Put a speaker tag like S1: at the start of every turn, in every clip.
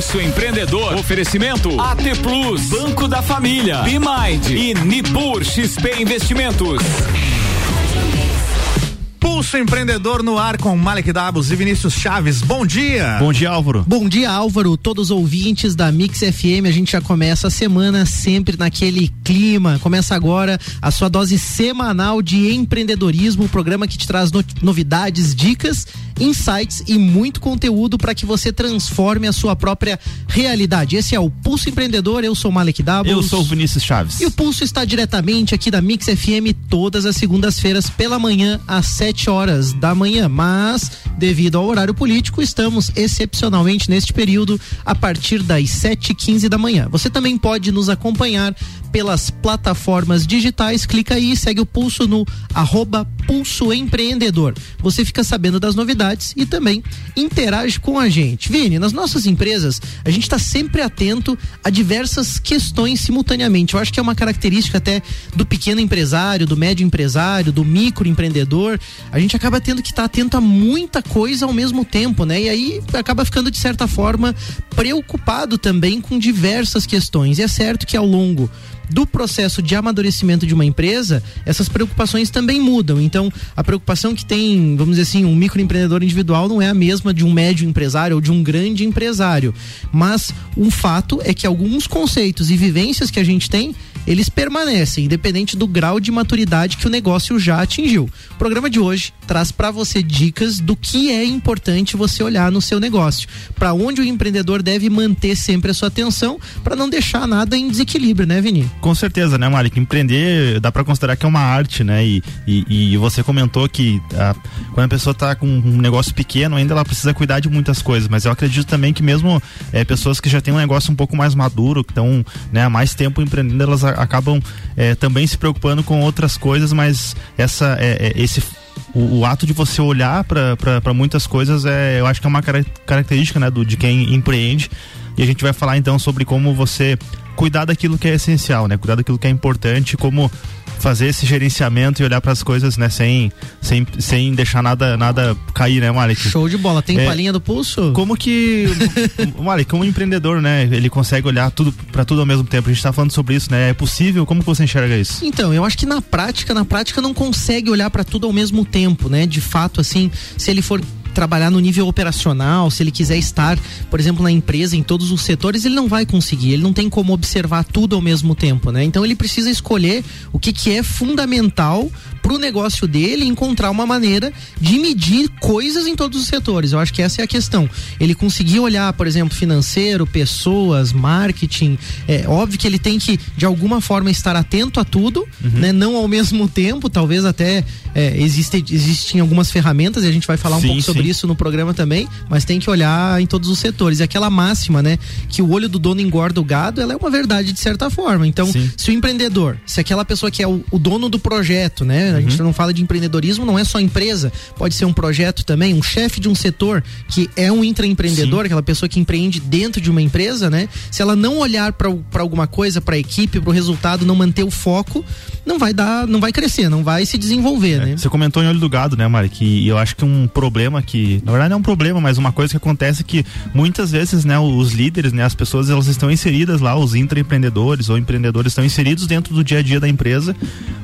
S1: Pulso Empreendedor. Oferecimento AT Plus, Banco da Família, Bimind e Nipur XP Investimentos.
S2: Pulso Empreendedor no ar com Malek Dabos e Vinícius Chaves. Bom dia.
S3: Bom dia, Álvaro.
S4: Bom dia, Álvaro. Todos os ouvintes da Mix FM. A gente já começa a semana sempre naquele clima. Começa agora a sua dose semanal de empreendedorismo, o programa que te traz no novidades, dicas, insights e muito conteúdo para que você transforme a sua própria realidade. Esse é o Pulso Empreendedor. Eu sou Malek Dabos.
S3: Eu sou o Vinícius Chaves.
S4: E o Pulso está diretamente aqui da Mix FM todas as segundas-feiras pela manhã às 7 sete horas da manhã, mas devido ao horário político, estamos excepcionalmente neste período a partir das sete e quinze da manhã. Você também pode nos acompanhar pelas plataformas digitais, clica aí, segue o pulso no arroba pulso empreendedor. Você fica sabendo das novidades e também interage com a gente. Vini, nas nossas empresas, a gente está sempre atento a diversas questões simultaneamente. Eu acho que é uma característica até do pequeno empresário, do médio empresário, do micro empreendedor. A gente acaba tendo que estar tá atento a muita coisa ao mesmo tempo, né? E aí acaba ficando, de certa forma, preocupado também com diversas questões. E é certo que ao longo do processo de amadurecimento de uma empresa, essas preocupações também mudam. Então, a preocupação que tem, vamos dizer assim, um microempreendedor individual não é a mesma de um médio empresário ou de um grande empresário. Mas um fato é que alguns conceitos e vivências que a gente tem eles permanecem, independente do grau de maturidade que o negócio já atingiu. O programa de hoje traz para você dicas do que é importante você olhar no seu negócio, para onde o empreendedor deve manter sempre a sua atenção para não deixar nada em desequilíbrio, né, Vini?
S3: Com certeza, né, Malik? Empreender dá para considerar que é uma arte, né? E, e, e você comentou que a, quando a pessoa está com um negócio pequeno, ainda ela precisa cuidar de muitas coisas, mas eu acredito também que mesmo é, pessoas que já têm um negócio um pouco mais maduro, que estão né, há mais tempo empreendendo, elas acabam é, também se preocupando com outras coisas, mas essa, é, é esse o, o, ato de você olhar para muitas coisas é, eu acho que é uma característica né, do, de quem empreende. E a gente vai falar então sobre como você cuidar daquilo que é essencial, né? Cuidar daquilo que é importante, como fazer esse gerenciamento e olhar para as coisas, né, sem, sem, sem deixar nada nada cair, né, Malik?
S4: Show de bola. Tem é, palhinha do pulso?
S3: Como que Malik, como empreendedor, né, ele consegue olhar tudo para tudo ao mesmo tempo. A gente está falando sobre isso, né? É possível? Como que você enxerga isso?
S4: Então, eu acho que na prática, na prática não consegue olhar para tudo ao mesmo tempo, né? De fato, assim, se ele for trabalhar no nível operacional, se ele quiser estar, por exemplo, na empresa, em todos os setores, ele não vai conseguir, ele não tem como observar tudo ao mesmo tempo, né? Então ele precisa escolher o que, que é fundamental para o negócio dele encontrar uma maneira de medir coisas em todos os setores. Eu acho que essa é a questão. Ele conseguir olhar, por exemplo, financeiro, pessoas, marketing. É óbvio que ele tem que, de alguma forma, estar atento a tudo, uhum. né? Não ao mesmo tempo, talvez até é, existe, existem algumas ferramentas, e a gente vai falar sim, um pouco sobre sim. isso no programa também, mas tem que olhar em todos os setores. E aquela máxima, né? Que o olho do dono engorda o gado, ela é uma verdade de certa forma. Então, sim. se o empreendedor, se aquela pessoa que é o, o dono do projeto, né? A gente uhum. não fala de empreendedorismo, não é só empresa, pode ser um projeto também, um chefe de um setor que é um intraempreendedor, aquela pessoa que empreende dentro de uma empresa, né? Se ela não olhar para alguma coisa, para a equipe, para o resultado, não manter o foco, não vai dar, não vai crescer, não vai se desenvolver, é, né?
S3: Você comentou em olho do gado, né, Mari? Que eu acho que um problema que, na verdade não é um problema, mas uma coisa que acontece é que muitas vezes, né, os líderes, né, as pessoas, elas estão inseridas lá, os intraempreendedores ou empreendedores estão inseridos dentro do dia a dia da empresa,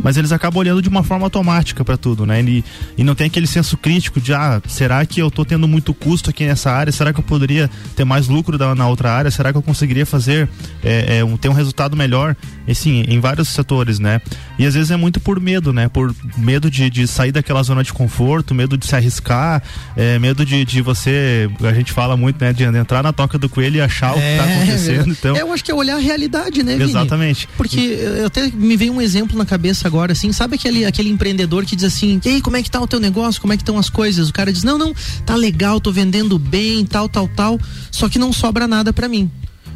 S3: mas eles acabam olhando de uma forma automática para tudo, né? E, e não tem aquele senso crítico de, ah, será que eu tô tendo muito custo aqui nessa área? Será que eu poderia ter mais lucro da, na outra área? Será que eu conseguiria fazer, é, é, um, ter um resultado melhor? Assim, em vários setores, né? E às vezes é muito por medo, né? Por medo de, de sair daquela zona de conforto, medo de se arriscar, é, medo de, de você, a gente fala muito, né? De entrar na toca do coelho e achar é, o que tá é, acontecendo. Então,
S4: eu acho que é olhar a realidade, né, Vini?
S3: Exatamente.
S4: Porque eu até me veio um exemplo na cabeça agora, assim, sabe aquele, aquele empreendedor que diz assim, ei, como é que tá o teu negócio? Como é que estão as coisas? O cara diz, não, não, tá legal, tô vendendo bem, tal, tal, tal, só que não sobra nada para mim.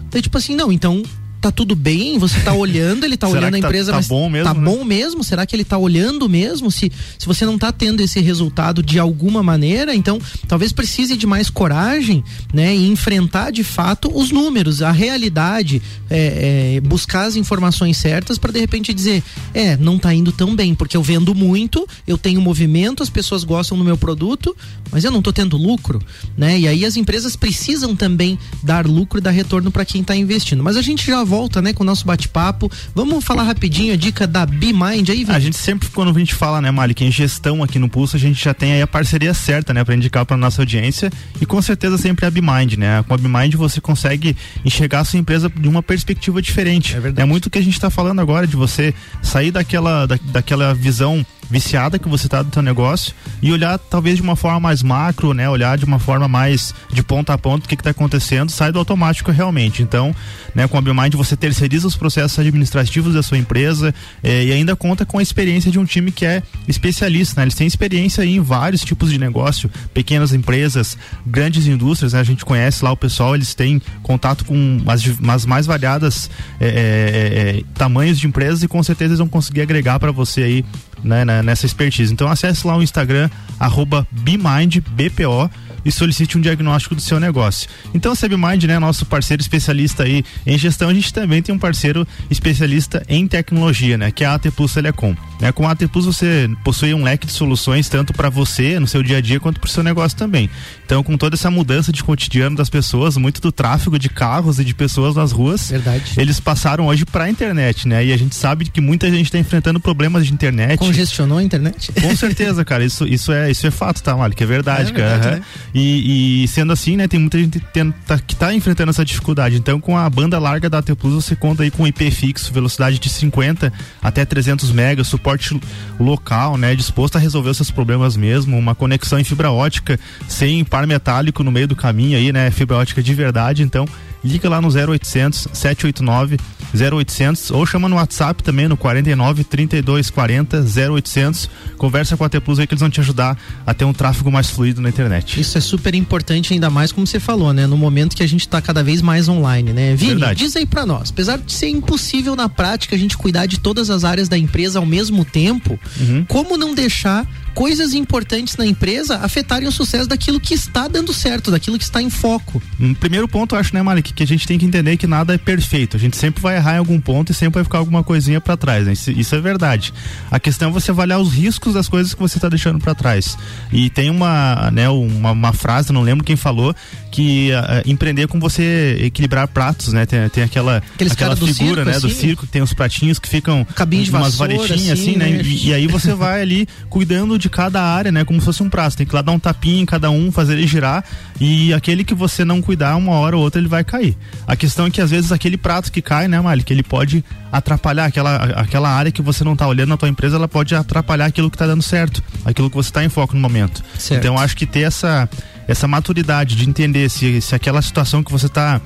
S4: Então, tipo assim, não, então tá tudo bem? Você tá olhando, ele tá olhando a
S3: tá-
S4: empresa,
S3: tá
S4: mas
S3: bom mesmo,
S4: tá
S3: né?
S4: bom mesmo? Será que ele tá olhando mesmo? Se, se você não tá tendo esse resultado de alguma maneira, então talvez precise de mais coragem, né? E enfrentar de fato os números, a realidade, é, é, buscar as informações certas para de repente dizer, é, não tá indo tão bem, porque eu vendo muito, eu tenho movimento, as pessoas gostam do meu produto, mas eu não tô tendo lucro, né? E aí as empresas precisam também dar lucro e dar retorno para quem tá investindo. Mas a gente já volta, né, com o nosso bate-papo. Vamos falar rapidinho a dica da BeMind aí, Vini?
S3: A gente sempre, quando a gente fala, né, Malik, em gestão aqui no Pulso, a gente já tem aí a parceria certa, né, para indicar para nossa audiência e com certeza sempre a BeMind, né? Com a BeMind você consegue enxergar a sua empresa de uma perspectiva diferente.
S4: É verdade.
S3: É muito o que a gente está falando agora de você sair daquela, da, daquela visão viciada que você tá do teu negócio e olhar talvez de uma forma mais macro, né? Olhar de uma forma mais de ponta a ponta o que que tá acontecendo, sai do automático realmente. Então, né, com a BioMind você terceiriza os processos administrativos da sua empresa eh, e ainda conta com a experiência de um time que é especialista, né? Eles têm experiência em vários tipos de negócio, pequenas empresas, grandes indústrias, né? A gente conhece lá o pessoal, eles têm contato com as, as mais variadas eh, tamanhos de empresas e com certeza eles vão conseguir agregar para você aí né, na- nessa expertise. Então acesse lá o Instagram, arroba BeMindBPO e solicite um diagnóstico do seu negócio. Então a SebMind, né, nosso parceiro especialista aí em gestão, a gente também tem um parceiro especialista em tecnologia, né, que é a AT Plus Telecom. Né, com a AT Plus você possui um leque de soluções tanto para você no seu dia a dia quanto para o seu negócio também. Então com toda essa mudança de cotidiano das pessoas, muito do tráfego de carros e de pessoas nas ruas,
S4: Verdade.
S3: eles passaram hoje para a internet, né? E a gente sabe que muita gente está enfrentando problemas de internet.
S4: Congestionou a internet?
S3: Com certeza, cara. Isso, isso, é, isso é fato, tá, Malik? É verdade,
S4: É
S3: cara.
S4: verdade, né?
S3: E, e sendo assim, né, tem muita gente tá- que tá enfrentando essa dificuldade. Então, com a banda larga da AT Plus, você conta aí com IP fixo, velocidade de 50 até 300 megas, suporte local, né, disposto a resolver os seus problemas mesmo, uma conexão em fibra ótica sem par metálico no meio do caminho aí, né, fibra ótica de verdade. Então, liga lá no 0800 789 0800 ou chama no WhatsApp também no 49 32 40 0800. Conversa com a T Plus aí que eles vão te ajudar a ter um tráfego mais fluido na internet.
S4: Isso é super importante, ainda mais como você falou, né? No momento que a gente tá cada vez mais online, né? Vini,
S3: Verdade.
S4: diz aí pra nós, apesar de ser impossível na prática a gente cuidar de todas as áreas da empresa ao mesmo tempo,
S3: Uhum.
S4: como não deixar coisas importantes na empresa afetarem o sucesso daquilo que está dando certo, daquilo que está em foco?
S3: Um primeiro ponto, eu acho, né, Malik, que a gente tem que entender que nada é perfeito. A gente sempre vai errar em algum ponto e sempre vai ficar alguma coisinha pra trás, né? Isso, isso é verdade. A questão é você avaliar os riscos das coisas que você tá deixando pra trás. E tem uma, né, uma, uma frase, não lembro quem falou, que ah, empreender é com você equilibrar pratos, né? Tem, tem aquela,
S4: Aqueles
S3: aquela
S4: cara do
S3: figura,
S4: circo,
S3: né, do
S4: assim?
S3: circo, que tem os pratinhos que ficam
S4: Cabinho de
S3: umas varetinhas assim,
S4: assim,
S3: né?
S4: né?
S3: E, e aí você vai ali cuidando de cada área, né? Como se fosse um prato. Tem que lá dar um tapinha em cada um, fazer ele girar. E aquele que você não cuidar, uma hora ou outra ele vai cair. A questão é que às vezes aquele prato que cai, né, Mali, que ele pode atrapalhar aquela, aquela área que você não tá olhando na tua empresa, ela pode atrapalhar aquilo que tá dando certo, aquilo que você tá em foco no momento.
S4: Certo.
S3: Então acho que ter essa essa maturidade de entender se, se aquela situação que você está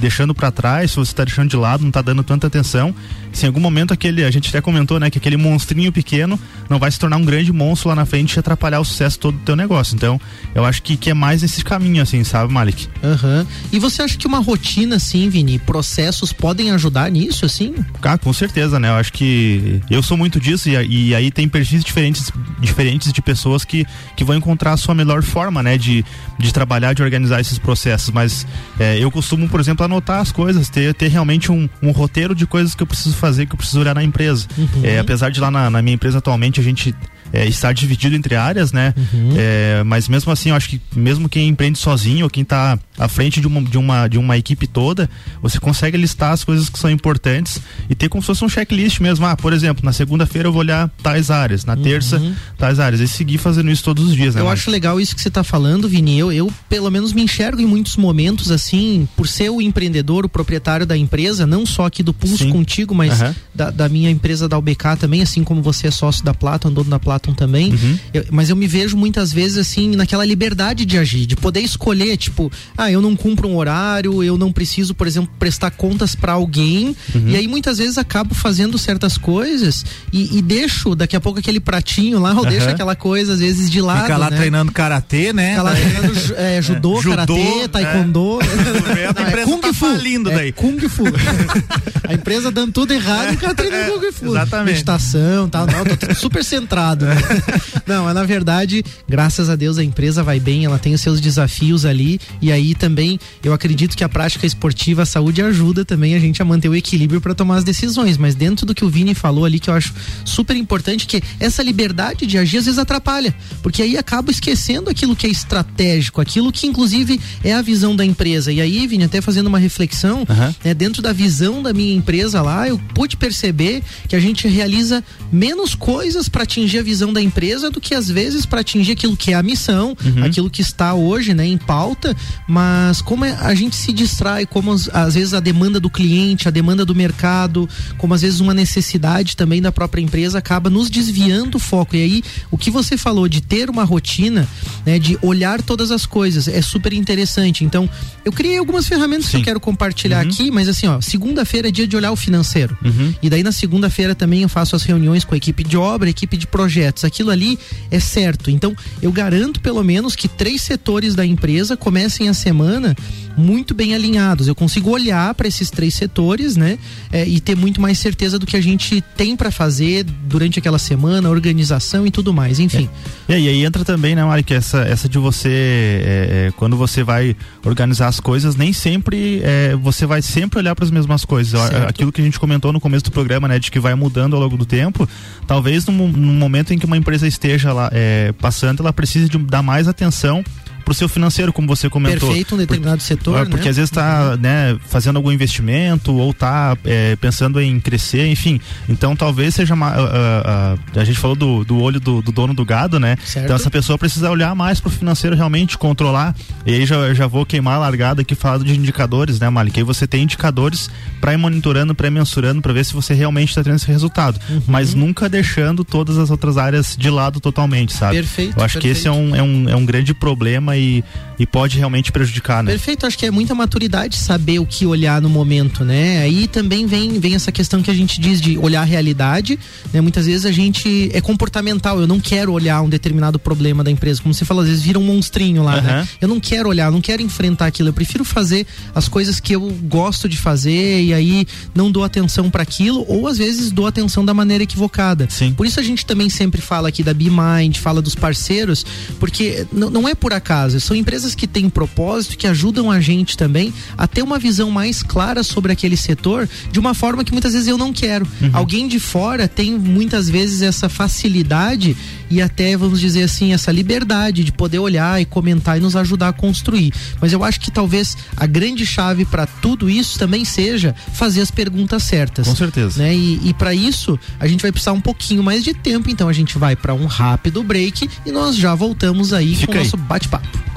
S3: deixando para trás, se você está deixando de lado, não está dando tanta atenção, se em algum momento aquele, a gente até comentou, né, que aquele monstrinho pequeno não vai se tornar um grande monstro lá na frente e atrapalhar o sucesso todo do teu negócio. Então, eu acho que, que é mais esse caminho, assim, sabe, Malik?
S4: Aham. E você acha que uma rotina, assim, Vini, processos podem ajudar nisso, assim?
S3: Ah, com certeza, né? Eu acho que eu sou muito disso e, e aí tem perfis diferentes, diferentes de pessoas que, que vão encontrar a sua melhor forma, né? De, de trabalhar, de organizar esses processos. Mas é, eu costumo, por exemplo, anotar as coisas, ter, ter realmente um, um roteiro de coisas que eu preciso fazer, que eu preciso olhar na empresa. É, apesar de lá na, na minha empresa atualmente a gente é, estar dividido entre áreas, né? É, mas mesmo assim, eu acho que mesmo quem empreende sozinho ou quem está à frente de uma, de, uma, de uma equipe toda, você consegue listar as coisas que são importantes e ter como se fosse um checklist mesmo. Ah, por exemplo, na segunda-feira eu vou olhar tais áreas, na terça, tais áreas. E seguir fazendo isso todos os dias, né?
S4: Eu acho legal isso que você está falando, Vini. Eu, eu, pelo menos, me enxergo em muitos momentos, assim, por ser o empreendedor, o proprietário da empresa, não só aqui do Pulso
S3: Sim.
S4: contigo, mas
S3: Aham.
S4: da, da minha empresa da UBK também, assim como você é sócio da Platon, dono da Platon tratam também.
S3: Uhum.
S4: Eu- mas eu me vejo muitas vezes assim naquela liberdade de agir, de poder escolher, tipo, ah, eu não cumpro um horário, eu não preciso, por exemplo, prestar contas pra alguém.
S3: Uhum.
S4: E aí muitas vezes acabo fazendo certas coisas e, e deixo daqui a pouco aquele pratinho lá, ou deixo
S3: Aham.
S4: aquela coisa às vezes de lado.
S2: Fica lá
S4: né?
S2: treinando karatê, né?
S4: Fica lá treinando ju- é, judô,
S2: Judô,
S4: karatê,
S2: é.
S4: taekwondo.
S2: vê, a empresa tá falindo
S4: é
S2: daí.
S4: Kung Fu. a empresa dando tudo errado e o cara treinando Kung Fu.
S2: exatamente.
S4: Meditação e tal. Não, tô tudo super centrado. Né? Não, mas na verdade, graças a Deus a empresa vai bem, ela tem os seus desafios ali. E aí também eu acredito que a prática esportiva, a saúde ajuda também a gente a manter o equilíbrio para tomar as decisões. Mas dentro do que o Vini falou ali, que eu acho super importante, que essa liberdade de agir às vezes atrapalha. Porque aí acaba esquecendo aquilo que é estratégico, aquilo que inclusive é a visão da empresa. E aí, Vini, até fazendo uma reflexão,
S3: Aham.
S4: né, dentro da visão da minha empresa lá, eu pude perceber que a gente realiza menos coisas para atingir a visão da empresa do que às vezes para atingir aquilo que é a missão, aquilo que está hoje, né, em pauta, mas como é- a gente se distrai, como as- às vezes a demanda do cliente, a demanda do mercado, como às vezes uma necessidade também da própria empresa acaba nos desviando o foco. E aí, o que você falou de ter uma rotina, né, de olhar todas as coisas, é super interessante. Então, eu criei algumas ferramentas que eu
S3: Sim.
S4: quero compartilhar aqui, mas assim, ó, segunda-feira é dia de olhar o financeiro.
S3: Uhum.
S4: E daí na segunda-feira também eu faço as reuniões com a equipe de obra, a equipe de projetos. Aquilo ali é certo. Então, eu garanto pelo menos que três setores da empresa comecem a semana muito bem alinhados. Eu consigo olhar para esses três setores, né? é, e ter muito mais certeza do que a gente tem para fazer durante aquela semana, organização e tudo mais. Enfim.
S3: E aí, entra também, né, Mari, que essa, essa de você, é, é, quando você vai organizar as coisas, nem sempre é, você vai sempre olhar para as mesmas coisas.
S4: Certo.
S3: Aquilo que a gente comentou no começo do programa, né, de que vai mudando ao longo do tempo, talvez no, no momento em que uma empresa esteja lá é, passando, ela precise de dar mais atenção pro seu financeiro, como você comentou.
S4: Perfeito um determinado setor,
S3: Ah, Porque
S4: né?
S3: às vezes está né, fazendo algum investimento ou está pensando em crescer, enfim. Então talvez seja. ma- ah, ah, a gente falou do, do olho do, do dono do gado, né?
S4: Certo.
S3: Então essa pessoa precisa olhar mais pro financeiro, realmente controlar. E aí já, já vou queimar a largada aqui falando de indicadores, né, Malik? Aí você tem indicadores para ir monitorando, para ir mensurando, para ver se você realmente está tendo esse resultado.
S4: Uhum.
S3: Mas nunca deixando todas as outras áreas de lado totalmente, sabe?
S4: Perfeito,
S3: Eu acho que esse é
S4: perfeito.
S3: um, é, um, é um grande problema e, e pode realmente prejudicar, né?
S4: Perfeito, acho que é muita maturidade saber o que olhar no momento, né? Aí também vem, vem essa questão que a gente diz de olhar a realidade, né? Muitas vezes a gente é comportamental, eu não quero olhar um determinado problema da empresa, como você falou, às vezes vira um monstrinho lá, né?
S3: Aham.
S4: Eu não quero olhar, não quero enfrentar aquilo, eu prefiro fazer as coisas que eu gosto de fazer e aí não dou atenção para aquilo ou às vezes dou atenção da maneira equivocada.
S3: Sim.
S4: Por isso a gente também sempre fala aqui da BeMind, fala dos parceiros, porque não é por acaso, são empresas que têm propósito, que ajudam a gente também a ter uma visão mais clara sobre aquele setor, de uma forma que muitas vezes eu não quero. Alguém de fora tem muitas vezes essa facilidade e até, vamos dizer assim, essa liberdade de poder olhar e comentar e nos ajudar a construir. Mas eu acho que talvez a grande chave para tudo isso também seja fazer as perguntas certas
S3: Com certeza.
S4: né? E, e para isso a gente vai precisar um pouquinho mais de tempo, então a gente vai para um rápido break e nós já voltamos aí
S3: Fica
S4: com o nosso bate-papo.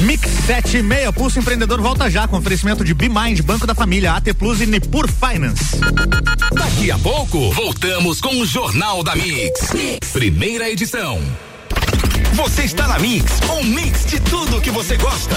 S2: Mix 76, Pulso Empreendedor volta já com oferecimento de BeMind, Banco da Família, AT Plus e Nipur Finance.
S1: Daqui a pouco, voltamos com o Jornal da mix. Primeira edição. Você está na Mix, um mix de tudo que você gosta.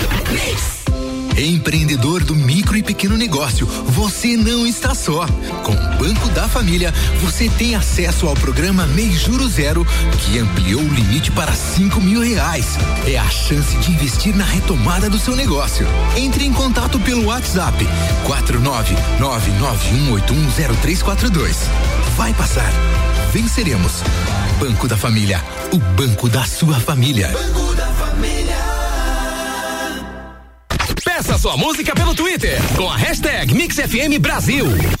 S5: Empreendedor do micro e pequeno negócio, você não está só. Com o Banco da Família, você tem acesso ao programa Mês Juro Zero, que ampliou o limite para cinco mil reais. É a chance de investir na retomada do seu negócio. Entre em contato pelo WhatsApp 49991810342. Vai passar. Venceremos. Banco da Família, o banco da sua família.
S1: Peça sua música pelo Twitter com a hashtag MixFM Brasil.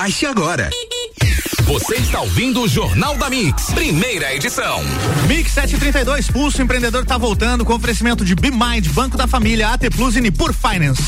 S5: Baixe agora.
S1: Você está ouvindo o Jornal da Mix, primeira edição.
S2: Mix 732, Pulso Empreendedor tá voltando com oferecimento de BeMind, Banco da Família, AT Plus e Nipur Finance.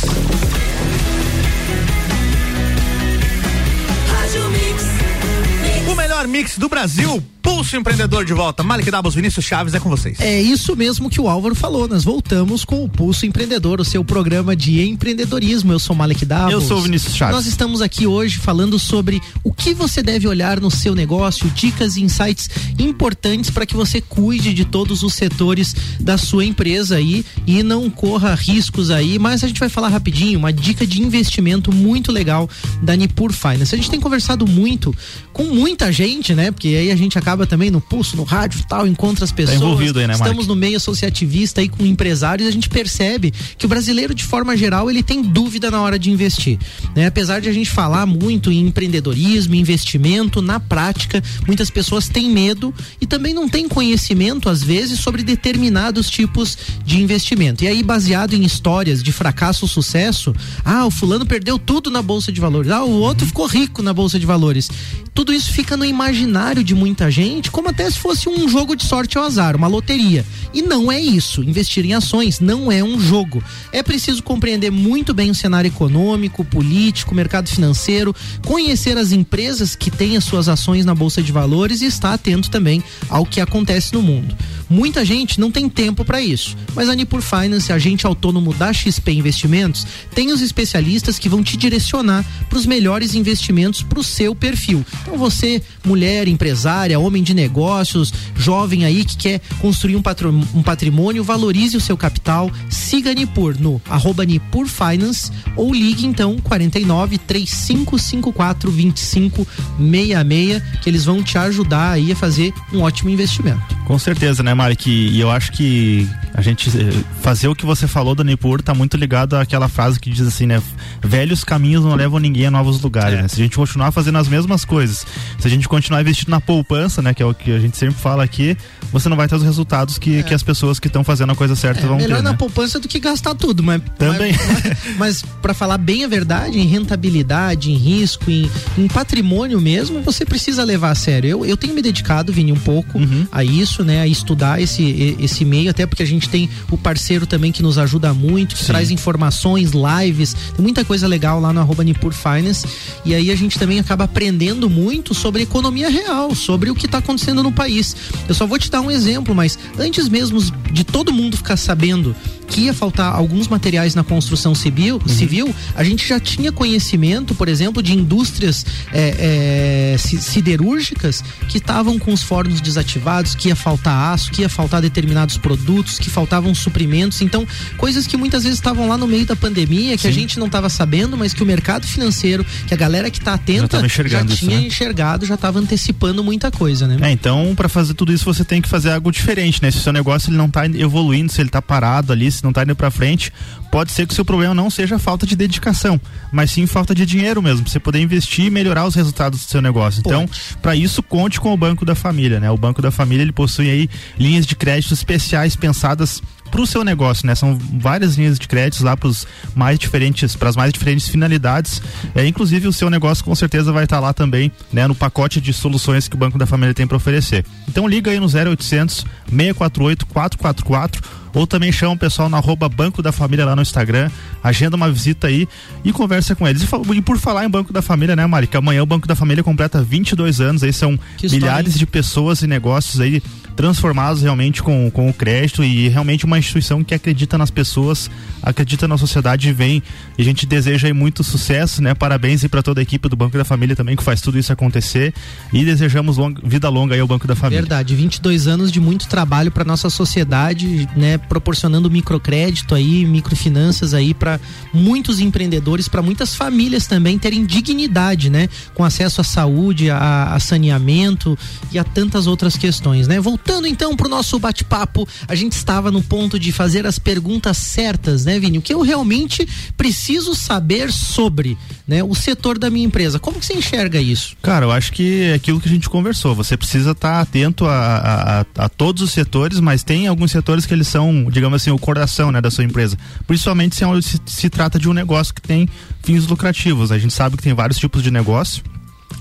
S2: O melhor mix do Brasil, Pulso Empreendedor de volta. Malik Dabos, Vinícius Chaves, é com vocês.
S4: É isso mesmo que o Álvaro falou. Nós voltamos com o Pulso Empreendedor, o seu programa de empreendedorismo. Eu sou Malek Davos.
S3: Eu sou o Vinícius Chaves.
S4: Nós estamos aqui hoje falando sobre o que você deve olhar no seu negócio, dicas e insights importantes para que você cuide de todos os setores da sua empresa aí e não corra riscos aí. Mas a gente vai falar rapidinho, uma dica de investimento muito legal da Nipur Finance. A gente tem conversado muito com muita gente, né? Porque aí a gente acaba também no pulso, no rádio e tal, encontra as pessoas.
S3: Tá envolvido aí, né, Mark?
S4: Estamos no meio associativista aí com empresários, a gente percebe que o brasileiro, de forma geral, ele tem dúvida na hora de investir. Né? Apesar de a gente falar muito em empreendedorismo, investimento, na prática, muitas pessoas têm medo e também não têm conhecimento, às vezes, sobre determinados tipos de investimento. E aí, baseado em histórias de fracasso ou sucesso, ah, o fulano perdeu tudo na Bolsa de Valores, ah, o outro ficou rico na Bolsa de Valores. Tudo isso fica no imaginário de muita gente como até se fosse um jogo de sorte ao azar, uma loteria. E não é isso. Investir em ações não é um jogo. É preciso compreender muito bem o cenário econômico, político, mercado financeiro, conhecer as empresas que têm as suas ações na bolsa de valores e estar atento também ao que acontece no mundo. Muita gente não tem tempo para isso, mas a Nipur Finance, agente autônomo da XP Investimentos, tem os especialistas que vão te direcionar para os melhores investimentos para o seu perfil. Então você, mulher, empresária, homem de negócios, jovem aí que quer construir um, patrimônio, valorize o seu capital, siga a Nipur no arroba Nipur Finance ou ligue então 49 3554 2566 que eles vão te ajudar aí a fazer um ótimo investimento.
S3: Com certeza, né, Mari? E eu acho que a gente eh, fazer o que você falou da Nipur tá muito ligado àquela frase que diz assim, né? Velhos caminhos não levam ninguém a novos lugares, é. né? Se a gente continuar fazendo as mesmas coisas, se a gente continuar investindo na poupança, né? Que é o que a gente sempre fala aqui, você não vai ter os resultados que, é. que as pessoas que estão fazendo a coisa certa
S4: é,
S3: vão
S4: melhor
S3: ter.
S4: Melhor na
S3: né?
S4: poupança do que gastar tudo, mas.
S3: Também.
S4: Mas, mas para falar bem a verdade, em rentabilidade, em risco, em, em, patrimônio mesmo, você precisa levar a sério. Eu, eu tenho me dedicado, Vini, um pouco uhum. a isso, né? A estudar esse, esse meio, até porque a gente tem o parceiro também que nos ajuda muito, que Sim. traz informações, lives, tem muita coisa legal lá no arroba Nipur Finance. E aí a gente também acaba aprendendo muito sobre economia real, sobre o que está acontecendo no país. Eu só vou te dar um exemplo, mas antes mesmo de todo mundo ficar sabendo que ia faltar alguns materiais na construção civil, uhum. civil a gente já tinha conhecimento, por exemplo, de indústrias é, é, siderúrgicas que estavam com os fornos desativados, que ia faltar aço, que ia faltar determinados produtos, que faltavam suprimentos. Então, coisas que muitas vezes estavam lá no meio da pandemia, que Sim. a gente não estava sabendo, mas que o mercado financeiro, que a galera que está atenta já, já tinha isso, né? enxergado, já estava antecipando muita coisa, né?
S3: É, então, para fazer tudo isso, você tem que fazer algo diferente, né? Se o seu negócio ele não está evoluindo, se ele está parado ali, se não está indo para frente, pode ser que o seu problema não seja falta de dedicação, mas sim falta de dinheiro mesmo, pra você poder investir e melhorar os resultados do seu negócio. Então, para isso, conte com o Banco da Família, né? O Banco da Família, ele possui aí linhas de crédito especiais pensadas para o seu negócio, né? São várias linhas de créditos lá para os mais diferentes, para as mais diferentes finalidades. É, inclusive o seu negócio com certeza vai estar tá lá também, né? No pacote de soluções que o Banco da Família tem para oferecer. Então liga aí no 0800 648 444 ou também chama o pessoal no arroba Banco da Família lá no Instagram, agenda uma visita aí e conversa com eles. E, por falar em Banco da Família, né, Mari? Que amanhã o Banco da Família completa 22 anos, aí são milhares de pessoas e negócios aí transformados realmente com, com o crédito e realmente uma instituição que acredita nas pessoas, acredita na sociedade e vem. E a gente deseja aí muito sucesso, né? Parabéns aí para toda a equipe do Banco da Família também que faz tudo isso acontecer e desejamos vida longa aí ao Banco da Família.
S4: Verdade, 22 anos de muito trabalho para nossa sociedade, né? Proporcionando microcrédito aí, microfinanças aí para muitos empreendedores, para muitas famílias também terem dignidade, né? Com acesso à saúde, a, a saneamento e a tantas outras questões, né? Voltando então pro nosso bate-papo, a gente estava no ponto de fazer as perguntas certas, né, Vini? O que eu realmente preciso saber sobre, né, o setor da minha empresa. Como que você enxerga isso?
S3: Cara, eu acho que é aquilo que a gente conversou. Você precisa estar atento a, a, a, a, todos os setores, mas tem alguns setores que eles são, digamos assim, o coração, né, da sua empresa. Principalmente se, é se, se trata de um negócio que tem fins lucrativos. A gente sabe que tem vários tipos de negócio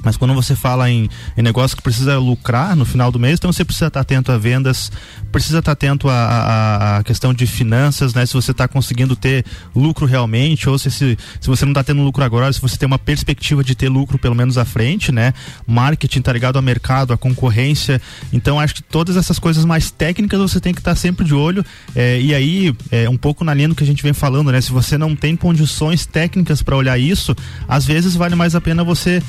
S3: mas quando você fala em, em, negócio que precisa lucrar no final do mês, então você precisa estar atento a vendas, precisa estar atento à, questão de finanças, né? Se você está conseguindo ter lucro realmente, ou se, se, se você não está tendo lucro agora, se você tem uma perspectiva de ter lucro pelo menos à frente, né? Marketing está ligado ao mercado, à concorrência. Então acho que todas essas coisas mais técnicas você tem que estar sempre de olho. É, e aí, é, um pouco na linha do que a gente vem falando, né? Se você não tem condições técnicas para olhar isso, às vezes vale mais a pena você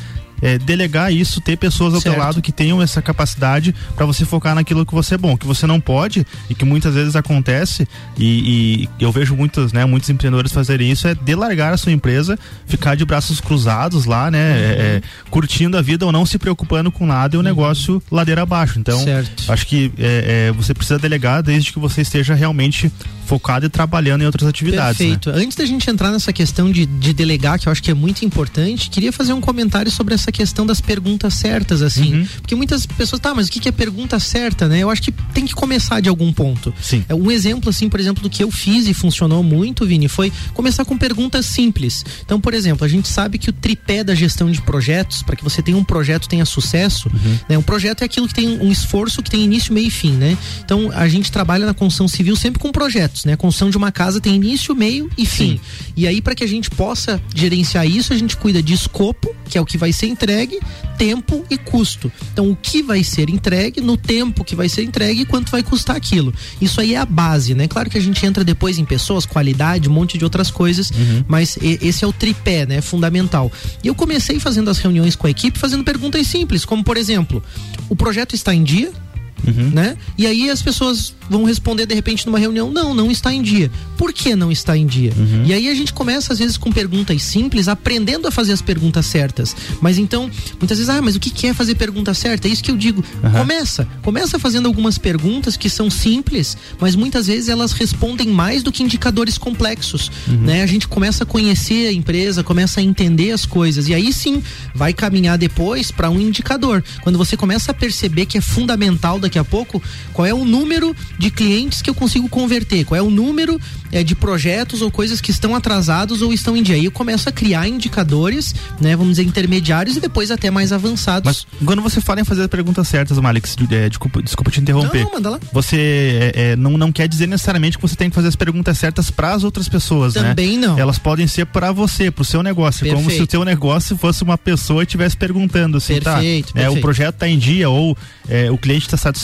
S3: é, delegar isso, ter pessoas ao certo. teu lado que tenham essa capacidade para você focar naquilo que você é bom, que você não pode e que muitas vezes acontece e, e eu vejo muitos, né, muitos empreendedores fazerem isso é delargar a sua empresa, ficar de braços cruzados lá, né, uhum. é, curtindo a vida ou não se preocupando com nada e o uhum. negócio ladeira abaixo. Então, certo. acho que é, é, você precisa delegar desde que você esteja realmente focado e trabalhando em outras atividades.
S4: Né? Perfeito.
S3: Né?
S4: Antes da gente entrar nessa questão de, de delegar, que eu acho que é muito importante, queria fazer um comentário sobre essa questão das perguntas certas, assim. Uhum. Porque muitas pessoas, tá, mas o que é pergunta certa, né? Eu acho que tem que começar de algum ponto.
S3: Sim.
S4: É um exemplo, assim, por exemplo, do que eu fiz e funcionou muito, Vini, foi começar com perguntas simples. Então, por exemplo, a gente sabe que o tripé da gestão de projetos, para que você tenha um projeto tenha sucesso, uhum. né? Um projeto é aquilo que tem um esforço que tem início, meio e fim, né? Então, a gente trabalha na construção civil sempre com projetos, né? A construção de uma casa tem início, meio e fim. Sim. E aí, para que a gente possa gerenciar isso, a gente cuida de escopo, que é o que vai ser entregue, tempo e custo. Então, o que vai ser entregue, no tempo que vai ser entregue e quanto vai custar aquilo. Isso aí é a base, né? Claro que a gente entra depois em pessoas, qualidade, um monte de outras coisas, uhum. mas esse é o tripé, né? Fundamental. E eu comecei fazendo as reuniões com a equipe, fazendo perguntas simples, como por exemplo, o projeto está em dia? Uhum. Né? E aí as pessoas vão responder de repente numa reunião: não, não está em dia. Por que não está em dia? Uhum. E aí a gente começa, às vezes, com perguntas simples, aprendendo a fazer as perguntas certas. Mas então, muitas vezes, ah, mas o que é fazer pergunta certa? É isso que eu digo. Uhum. Começa. Começa fazendo algumas perguntas que são simples, mas muitas vezes elas respondem mais do que indicadores complexos. Uhum. Né? A gente começa a conhecer a empresa, começa a entender as coisas. E aí sim, vai caminhar depois para um indicador. Quando você começa a perceber que é fundamental daqui a pouco qual é o número de clientes que eu consigo converter, qual é o número é, de projetos ou coisas que estão atrasados ou estão em dia. Aí eu começo a criar indicadores, né, vamos dizer, intermediários e depois até mais avançados.
S3: Mas quando você fala em fazer as perguntas certas, Malix, é, desculpa, desculpa te interromper.
S4: Não, manda lá.
S3: Você é, é, não, não quer dizer necessariamente que você tem que fazer as perguntas certas para as outras pessoas,
S4: Também
S3: né?
S4: Também não.
S3: Elas podem ser para você, para o seu negócio. Perfeito. Como se o seu negócio fosse uma pessoa e estivesse perguntando assim,
S4: perfeito,
S3: tá?
S4: Perfeito.
S3: É, o projeto está em dia ou é, o cliente está satisfeito,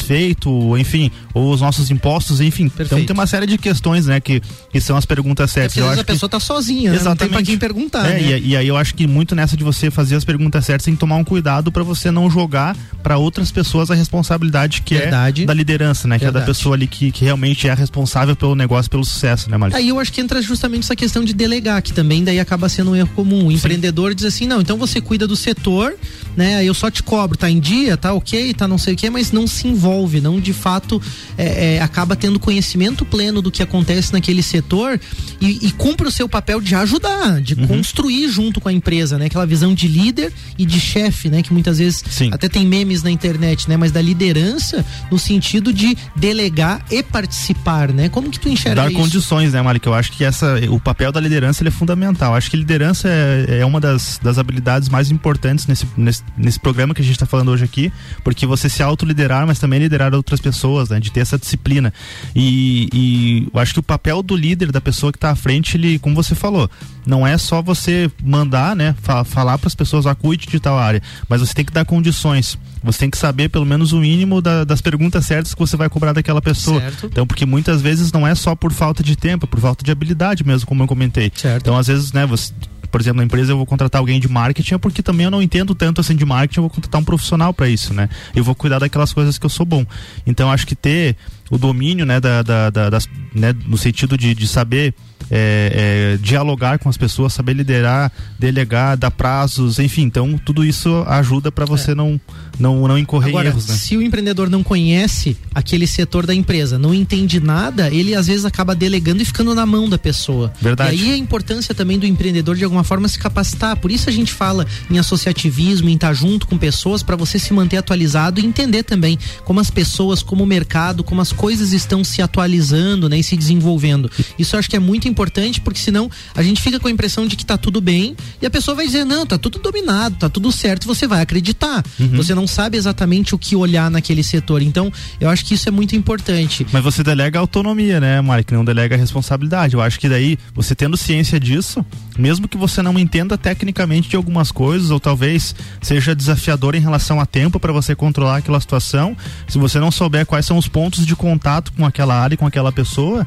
S3: enfim, ou os nossos impostos, enfim. Então, Perfeito. Então tem uma série de questões, né, que, que são as perguntas certas.
S4: É eu acho a pessoa está sozinha, Exatamente. Né? não tem pra quem perguntar. É,
S3: né? e, e, aí eu acho que muito nessa de você fazer as perguntas certas, tem que tomar um cuidado para você não jogar para outras pessoas a responsabilidade que é Verdade. é da liderança, né, que Verdade. é da pessoa ali que, que realmente é responsável pelo negócio, pelo sucesso, né, Maria?
S4: Aí eu acho que entra justamente essa questão de delegar, que também daí acaba sendo um erro comum. O empreendedor diz assim, não, então você cuida do setor, né, eu só te cobro, tá em dia, tá ok, tá não sei o que, mas não se envolve, não de fato é, é, acaba tendo conhecimento pleno do que acontece naquele setor e, e cumpre o seu papel de ajudar, de uhum. construir junto com a empresa, né? Aquela visão de líder e de chefe, né? Que muitas vezes Sim. até tem memes na internet, né? Mas da liderança no sentido de delegar e participar, né? Como que tu enxerga
S3: Dar
S4: isso?
S3: condições, né? Que eu acho que essa, o papel da liderança ele é fundamental. Acho que liderança é, é uma das, das habilidades mais importantes nesse, nesse, nesse programa que a gente está falando hoje aqui, porque você se autoliderar, mas também liderar outras pessoas, né? De ter essa disciplina disciplina. E, e eu acho que o papel do líder, da pessoa que está à frente, ele, como você falou, não é só você mandar, né, fa falar para as pessoas, ah, cuide de tal área, mas você tem que dar condições. Você tem que saber pelo menos o mínimo da, das perguntas certas que você vai cobrar daquela pessoa. Certo. Então, porque muitas vezes não é só por falta de tempo, é por falta de habilidade mesmo, como eu comentei. Certo. Então, às vezes, né, você por exemplo, na empresa eu vou contratar alguém de marketing, é porque também eu não entendo tanto assim de marketing, eu vou contratar um profissional para isso, né? Eu vou cuidar daquelas coisas que eu sou bom. Então acho que ter o domínio, né, da, da, da das, né, no sentido de, de saber é, é, dialogar com as pessoas, saber liderar, delegar, dar prazos, enfim, então tudo isso ajuda para você é. não, não não incorrer
S4: Agora,
S3: em erros. Né?
S4: Se o empreendedor não conhece aquele setor da empresa, não entende nada, ele às vezes acaba delegando e ficando na mão da pessoa.
S3: Verdade.
S4: E aí a importância também do empreendedor de alguma forma se capacitar. Por isso a gente fala em associativismo, em estar junto com pessoas para você se manter atualizado e entender também como as pessoas, como o mercado, como as coisas estão se atualizando, né, e se desenvolvendo. Isso eu acho que é muito importante, porque senão a gente fica com a impressão de que tá tudo bem e a pessoa vai dizer, não, tá tudo dominado, tá tudo certo, e você vai acreditar. Uhum. Você não sabe exatamente o que olhar naquele setor. Então, eu acho que isso é muito importante.
S3: Mas você delega autonomia, né, Mike? Não delega responsabilidade. Eu acho que daí, você tendo ciência disso, mesmo que você não entenda tecnicamente de algumas coisas, ou talvez seja desafiador em relação a tempo para você controlar aquela situação, se você não souber quais são os pontos de contato com aquela área, com aquela pessoa,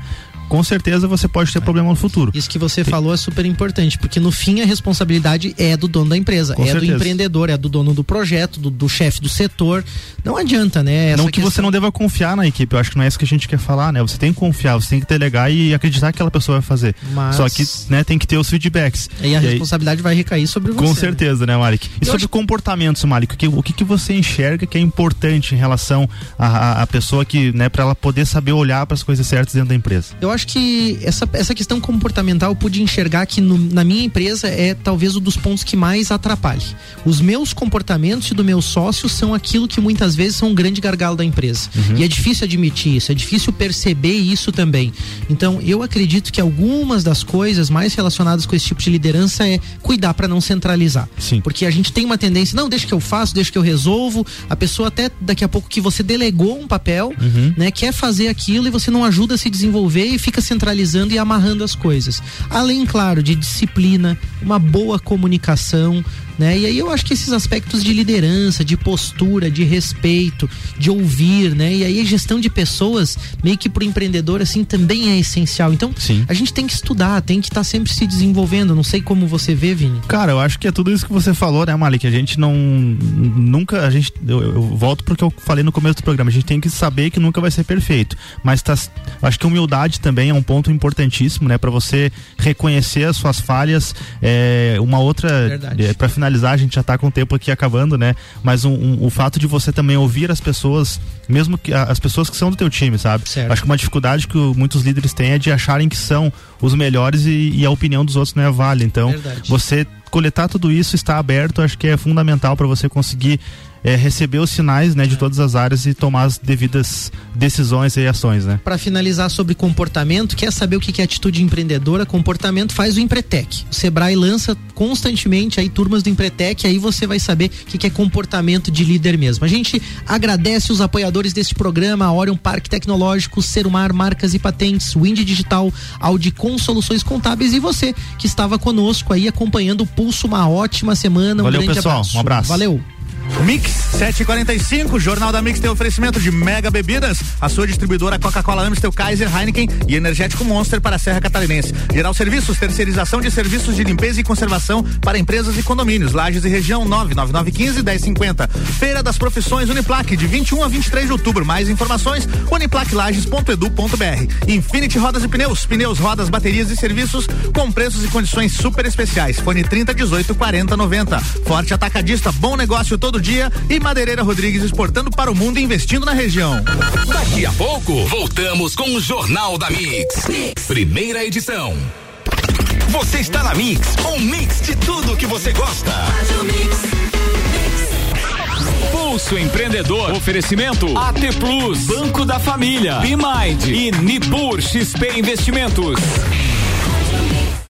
S3: com certeza você pode ter é. problema no futuro.
S4: Isso que você Tem. falou é super importante, porque no fim a responsabilidade é do dono da empresa, com é certeza. do empreendedor, é do dono do projeto, do, do chefe do setor. Não adianta, né?
S3: Não que questão... você não deva confiar na equipe, eu acho que não é isso que a gente quer falar, né? Você tem que confiar, você tem que delegar e acreditar que aquela pessoa vai fazer. Mas... Só que, né, tem que ter os feedbacks.
S4: E a e responsabilidade aí... vai recair sobre você.
S3: Com né? certeza, né, né Malik? E eu sobre acho... comportamentos, Malik, o que, o que, que você enxerga que é importante em relação à pessoa que, né, para ela poder saber olhar para as coisas certas dentro da empresa?
S4: Eu acho que essa, essa questão comportamental eu pude enxergar que no, na minha empresa é talvez um dos pontos que mais atrapalhe. Os meus comportamentos e do meu sócio são aquilo que muitas vezes são um grande gargalo da empresa. Uhum. E é difícil admitir isso, é difícil perceber isso também. Então, eu acredito que algumas das coisas mais relacionadas com esse tipo de liderança é cuidar para não centralizar. Sim. Porque a gente tem uma tendência, não, deixa que eu faço, deixa que eu resolvo. A pessoa até daqui a pouco que você delegou um papel, uhum. né, quer fazer aquilo e você não ajuda a se desenvolver e fica centralizando e amarrando as coisas. Além, claro, de disciplina, uma boa comunicação, né? E aí eu acho que esses aspectos de liderança, de postura, de respeito, de ouvir, né? E aí a gestão de pessoas, meio que pro empreendedor assim também é essencial. Então, Sim. a gente tem que estudar, tem que estar tá sempre se desenvolvendo. Não sei como você vê, Vini.
S3: Cara, eu acho que é tudo isso que você falou, né, Malik? A gente não nunca a gente eu, eu volto porque eu falei no começo do programa, a gente tem que saber que nunca vai ser perfeito, mas tá acho que humildade também é um ponto importantíssimo, né, para você reconhecer as suas falhas, é, uma outra é, para finalizar, a gente já tá com o tempo aqui acabando, né? Mas um, um, o fato de você também ouvir as pessoas, mesmo que as pessoas que são do teu time, sabe? Certo. Acho que uma dificuldade que muitos líderes têm é de acharem que são os melhores e, e a opinião dos outros não é válida. Então, Verdade. você coletar tudo isso, estar aberto, acho que é fundamental para você conseguir é, receber os sinais né, de todas as áreas e tomar as devidas decisões e ações. Né?
S4: Para finalizar sobre comportamento, quer saber o que é atitude empreendedora? Comportamento faz o Empretec. O Sebrae lança constantemente aí turmas do Empretec, aí você vai saber o que é comportamento de líder mesmo. A gente agradece os apoiadores deste programa, Orion Parque Tecnológico, Serumar Marcas e Patentes, Wind Digital, Audicom Soluções Contábeis e você que estava conosco aí acompanhando o Pulso, uma ótima semana. Um
S3: Valeu,
S4: grande
S3: pessoal.
S4: abraço.
S3: Um abraço.
S4: Valeu.
S2: Mix 745, Jornal da Mix tem oferecimento de Mega Bebidas, a sua distribuidora Coca-Cola Amstel, Kaiser, Heineken e Energético Monster para a Serra Catarinense. Geral Serviços, terceirização de serviços de limpeza e conservação para empresas e condomínios, Lages e região 99915 1050. Feira das Profissões Uniplac de 21 a 23 de outubro. Mais informações uniplaclages.edu.br. Infinity Rodas e Pneus, pneus, rodas, baterias e serviços com preços e condições super especiais. Fone 30 18 40 90. Forte Atacadista, bom negócio todo dia e Madeireira Rodrigues exportando para o mundo e investindo na região.
S1: Daqui a pouco, voltamos com o Jornal da mix. mix. Primeira edição. Você está na Mix, um mix de tudo que você gosta. Pulso Empreendedor. Oferecimento AT Plus, Banco da Família, Bimind e Nipur XP Investimentos.